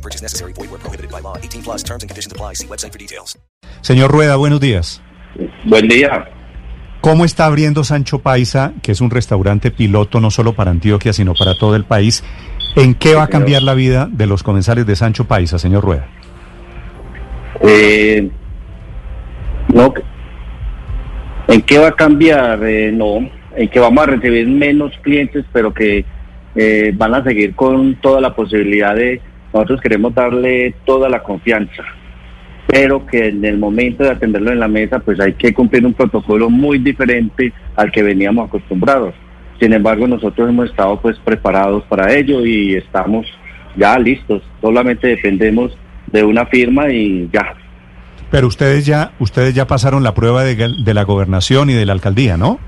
No purchase necessary. Void where prohibited by law. 18 plus terms and conditions apply. See website for details. Señor Rueda, buenos días. Buen día. ¿Cómo está abriendo Sancho Paisa, que es un restaurante piloto no solo para Antioquia, sino para todo el país? ¿En qué va a cambiar la vida de los comensales de Sancho Paisa, señor Rueda? Eh, no, ¿En qué va a cambiar? Eh, no, en que vamos a recibir menos clientes, pero que eh, van a seguir con toda la posibilidad de... Nosotros queremos darle toda la confianza, pero que en el momento de atenderlo en la mesa, pues hay que cumplir un protocolo muy diferente al que veníamos acostumbrados. Sin embargo, nosotros hemos estado pues preparados para ello y estamos ya listos. Solamente dependemos de una firma y ya. Pero ustedes ya, ustedes ya pasaron la prueba de, de la gobernación y de la alcaldía, ¿no?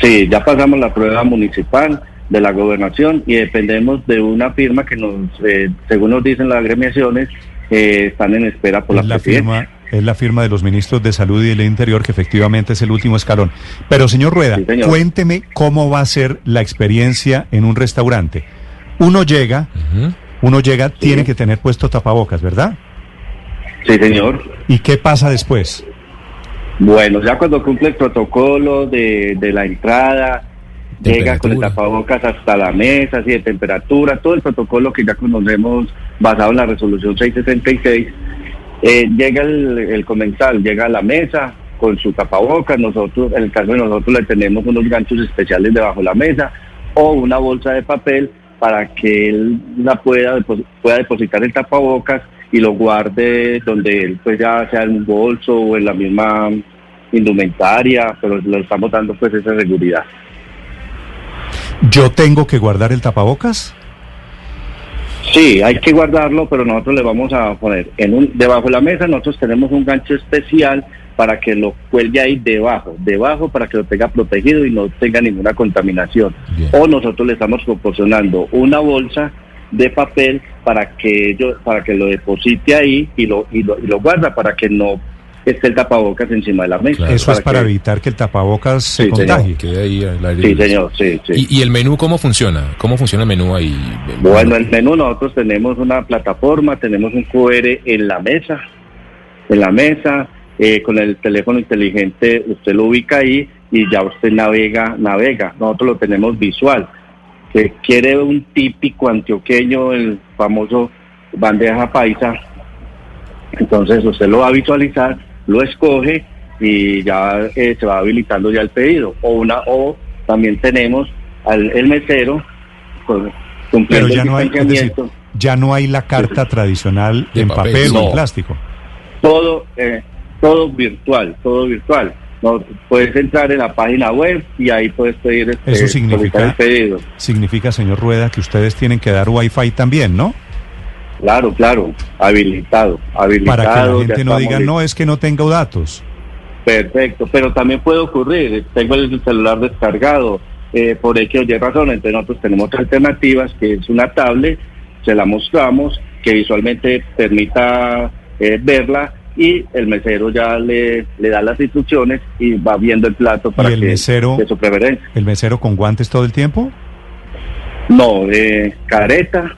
Sí, ya pasamos la prueba municipal de la gobernación y dependemos de una firma que nos, eh, según nos dicen las agremiaciones, eh, están en espera por la, la firma, es la firma de los ministros de Salud y del Interior, que efectivamente es el último escalón. Pero, señor Rueda, Sí, señor. cuénteme cómo va a ser la experiencia en un restaurante. Uno llega, uno llega, tiene que tener puesto tapabocas, ¿verdad? Sí, señor. ¿Y qué pasa después? Bueno, ya cuando cumple el protocolo de, de la entrada, llega con el tapabocas hasta la mesa, así de temperatura, todo el protocolo que ya conocemos basado en la resolución 666, eh, llega el, el comensal, llega a la mesa con su tapabocas, nosotros, en el caso de nosotros le tenemos unos ganchos especiales debajo de la mesa o una bolsa de papel para que él la pueda, pueda depositar el tapabocas y lo guarde donde él pues ya sea en un bolso o en la misma indumentaria, pero le estamos dando pues esa seguridad. ¿Yo tengo que guardar el tapabocas? Sí, hay que guardarlo, pero nosotros le vamos a poner en un debajo de la mesa, nosotros tenemos un gancho especial para que lo cuelgue ahí debajo, debajo para que lo tenga protegido y no tenga ninguna contaminación. O nosotros le estamos proporcionando una bolsa de papel para que ellos, para que lo deposite ahí y lo, y lo, y lo guarda para que no esté el tapabocas encima de la mesa. Eso es para que- evitar que el tapabocas se Sí, señor. contagie. Queda ahí al aire Sí, libre. señor, sí, sí. ¿Y, y el menú cómo funciona? ¿Cómo funciona el menú ahí? Bueno, el menú nosotros tenemos una plataforma, tenemos un QR en la mesa, en la mesa, eh, con el teléfono inteligente usted lo ubica ahí y ya usted navega, navega. Nosotros lo tenemos visual. Que quiere un típico antioqueño, el famoso bandeja paisa, entonces usted lo va a visualizar, lo escoge y ya eh, se va habilitando ya el pedido. O una o también tenemos al el mesero con, Pero cumpliendo ya el no hay, decir, ya no hay la carta tradicional De en papel, papel, o en no. plástico. todo eh, todo virtual, todo virtual. No, puedes entrar en la página web y ahí puedes pedir este, Eso significa- el pedido. Significa, señor Rueda, que ustedes tienen que dar wifi también, ¿no? Claro, claro, habilitado, habilitado. Para que la gente no diga, listos. no, es que no tengo datos. Perfecto, pero también puede ocurrir, tengo el celular descargado, eh, por X o Y razón, entonces nosotros tenemos otras alternativas, que es una tablet, se la mostramos, que visualmente permita eh, verla y el mesero ya le, le da las instrucciones y va viendo el plato para ¿Y el que mesero? de su preferencia. ¿El mesero con guantes todo el tiempo? No, eh, careta,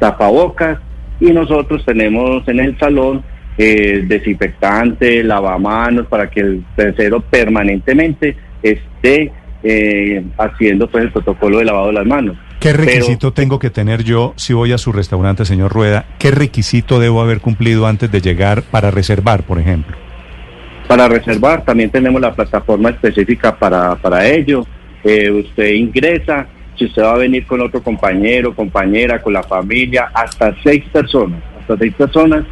tapabocas y nosotros tenemos en el salón eh, desinfectante, lavamanos para que el tercero permanentemente esté eh, haciendo pues el protocolo de lavado de las manos. ¿Qué Pero- requisito tengo que tener yo si voy a su restaurante, señor Rueda? ¿Qué requisito debo haber cumplido antes de llegar para reservar, por ejemplo? Para reservar también tenemos la plataforma específica para, para ello. Eh, usted ingresa, si usted va a venir con otro compañero, compañera, con la familia, hasta seis personas, hasta seis personas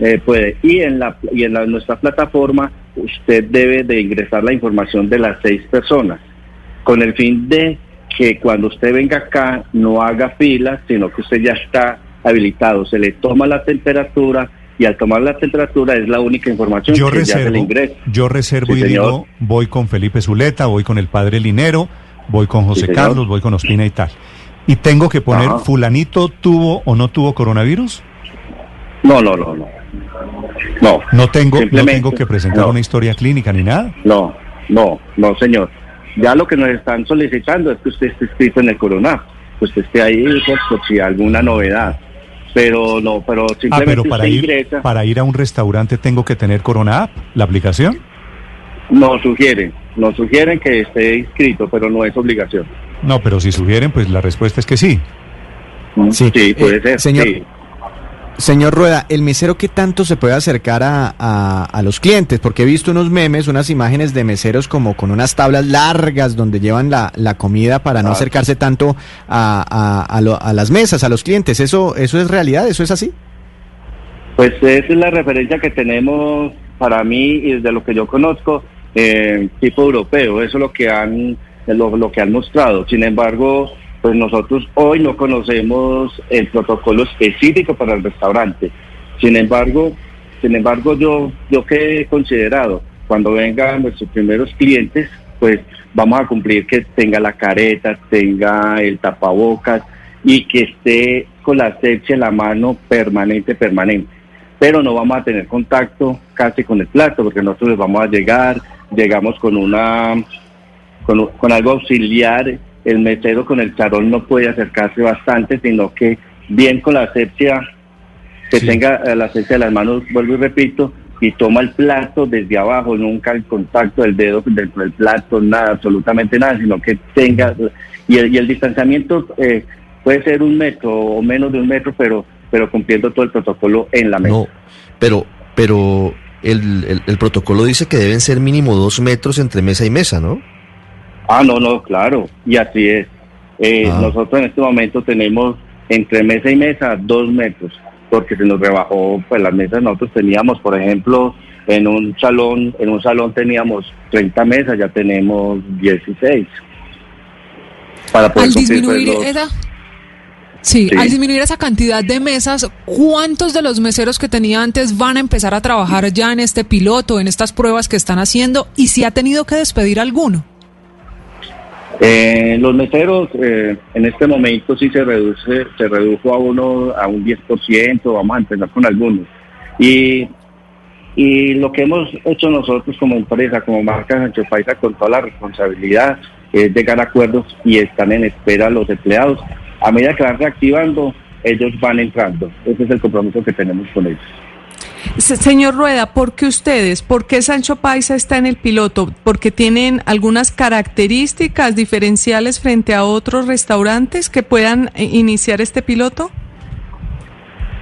eh, puede. Y en la y en la- nuestra plataforma usted debe de ingresar la información de las seis personas, con el fin de que cuando usted venga acá no haga filas, sino que usted ya está habilitado, se le toma la temperatura y al tomar la temperatura es la única información Yo que ya se le reservo, ingresa. yo reservo Sí, y señor. digo, voy con Felipe Zuleta, voy con el padre Linero, voy con José. Carlos, voy con Ospina y tal. Y tengo que poner, Ajá. ¿fulanito tuvo o no tuvo coronavirus? No, no, no, no. No, No tengo, no tengo que presentar no. una historia clínica ni nada. no, no, no, señor. Ya lo que nos están solicitando es que usted esté escrito en el corona, que usted esté ahí pues, por si alguna novedad. Pero no, pero Ah, simplemente pero para usted ir, ingresa, para ir a un restaurante tengo que tener Corona App, la aplicación. nos sugieren, nos sugieren que esté inscrito, pero no es obligación. No, pero si sugieren, pues la respuesta es que sí. Sí. puede Eh, ser. señor- sí. Señor Rueda, ¿el mesero qué tanto se puede acercar a, a- a los clientes? Porque he visto unos memes, unas imágenes de meseros como con unas tablas largas donde llevan la, la comida para no Ah. acercarse tanto a, a- a lo- a las mesas, a los clientes. ¿Eso, ¿Eso es realidad? ¿Eso es así? Pues esa es la referencia que tenemos para mí y desde lo que yo conozco, eh, tipo europeo, eso es lo que han lo, lo que han mostrado. Sin embargo, pues nosotros hoy no conocemos el protocolo específico para el restaurante. Sin embargo, sin embargo, yo yo que he considerado cuando vengan nuestros primeros clientes, pues vamos a cumplir que tenga la careta, tenga el tapabocas y que esté con la asepsia en la mano permanente, permanente. Pero no vamos a tener contacto casi con el plato, porque nosotros les vamos a llegar, llegamos con una con, con algo auxiliar, el mesero con el charol no puede acercarse bastante, sino que bien con la asepsia, que Sí. tenga eh, la asepsia de las manos, vuelvo y repito, y toma el plato desde abajo, nunca el contacto del dedo dentro del plato, nada, absolutamente nada, sino que tenga, y el, y el distanciamiento eh, puede ser un metro o menos de un metro, pero, pero cumpliendo todo el protocolo en la mesa. No, pero, pero el, el- el protocolo dice que deben ser mínimo dos metros entre mesa y mesa, ¿no? Ah, no, no, claro, y así es. Eh, Ah. Nosotros en este momento tenemos entre mesa y mesa dos metros, porque se nos rebajó, pues las mesas nosotros teníamos, por ejemplo, en un salón, en un salón teníamos 30 mesas, ya tenemos 16. Para poder Al cumplir, pues, disminuir los- esa... Sí, Sí. al disminuir esa cantidad de mesas, ¿cuántos de los meseros que tenía antes van a empezar a trabajar ya en este piloto, en estas pruebas que están haciendo? ¿Y si ha tenido que despedir alguno? Eh, los meseros eh, en este momento sí se reduce, se redujo a uno a un 10%, vamos a empezar con algunos. Y, y lo que hemos hecho nosotros como empresa, como marca Sancho Paisa, con toda la responsabilidad, es llegar a acuerdos y están en espera los empleados. A medida que van reactivando, ellos van entrando. Ese es el compromiso que tenemos con ellos. Se- Señor Rueda, ¿por qué ustedes? ¿Por qué Sancho Paisa está en el piloto? ¿Porque tienen algunas características diferenciales frente a otros restaurantes que puedan eh, iniciar este piloto?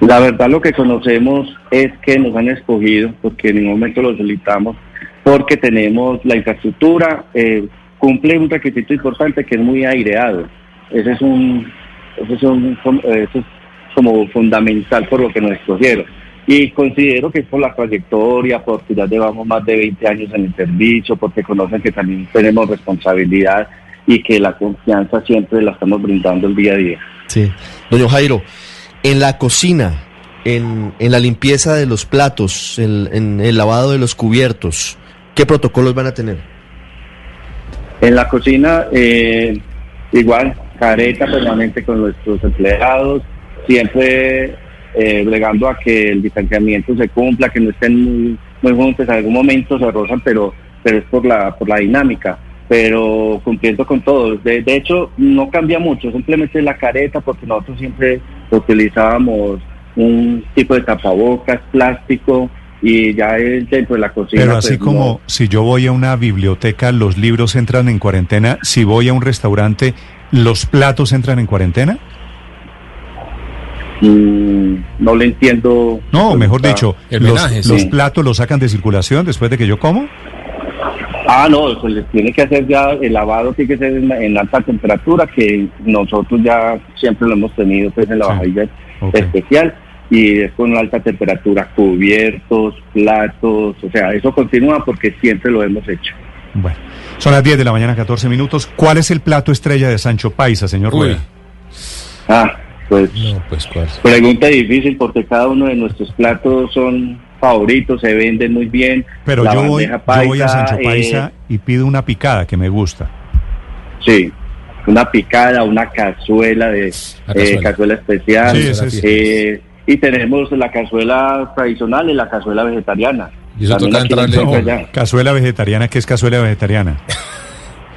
La verdad lo que conocemos es que nos han escogido, porque en ningún momento lo solicitamos, porque tenemos la infraestructura, eh, cumple un requisito importante que es muy aireado. Ese es un, ese es un, eh, eso es como fundamental por lo que nos escogieron. Y considero que es por la trayectoria, porque ya llevamos más de 20 años en el servicio, porque conocen que también tenemos responsabilidad y que la confianza siempre la estamos brindando el día a día. Sí. Doña Jairo, en la cocina, en, en la limpieza de los platos, en, en el lavado de los cubiertos, ¿qué protocolos van a tener? En la cocina, eh, igual, careta permanente con nuestros empleados, siempre eh, bregando a que el distanciamiento se cumpla, que no estén muy, muy juntos, en algún momento se rozan, pero, pero es por la, por la dinámica, pero cumpliendo con todo. De, de hecho, no cambia mucho, simplemente la careta, porque nosotros siempre utilizábamos un tipo de tapabocas plástico y ya es dentro de la cocina. Pero así pues, como no- si yo voy a una biblioteca, los libros entran en cuarentena. Si voy a un restaurante, los platos entran en cuarentena. Mm, no le entiendo. No, Pues, mejor dicho, El los, menaje, los sí. platos los sacan de circulación después de que yo como. Ah, no, pues les tiene que hacer ya, el lavado tiene que ser en, en alta temperatura, que nosotros ya siempre lo hemos tenido pues en la Sí. vajilla especial, y es con alta temperatura, cubiertos, platos, o sea, eso continúa porque siempre lo hemos hecho. Bueno, son las 10 de la mañana, 14 minutos. ¿Cuál es el plato estrella de Sancho Paisa, señor. Rueda? Ah, Pues, No, pues cuál. pregunta difícil porque cada uno de nuestros platos son favoritos, se venden muy bien. Pero yo voy, yo voy a paisa, Sancho eh, Paisa y pido una picada que me gusta. Sí, una picada, una cazuela de eh, cazuela. especial. Sí, sí. Eh, y tenemos la cazuela tradicional y la cazuela vegetariana. Y eso También toca entrarle- cazuela vegetariana, ¿qué es cazuela vegetariana?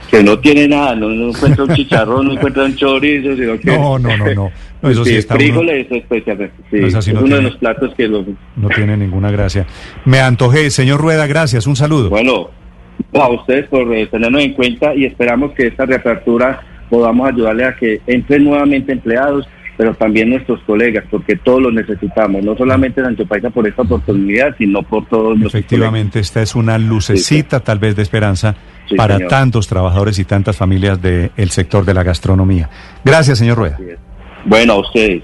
Que no tiene nada, no, no encuentra un chicharrón, no encuentra un chorizo, sino que... No, no, no, no. No, eso sí está uno- frijoles especialmente. Sí, No, eso sí es no uno de tiene- los platos que. No tiene ninguna gracia. Me antojé. Señor Rueda, gracias. Un saludo. Bueno, a ustedes por eh, tenernos en cuenta y esperamos que esta reapertura podamos ayudarle a que entren nuevamente empleados, pero también nuestros colegas, porque todos los necesitamos, no solamente Sancho Paisa por esta oportunidad, sino por todos los Efectivamente, esta es una lucecita tal vez de esperanza Sí, para señor. tantos trabajadores y tantas familias del sector de la gastronomía. Gracias, señor Rueda. Bueno, a ustedes.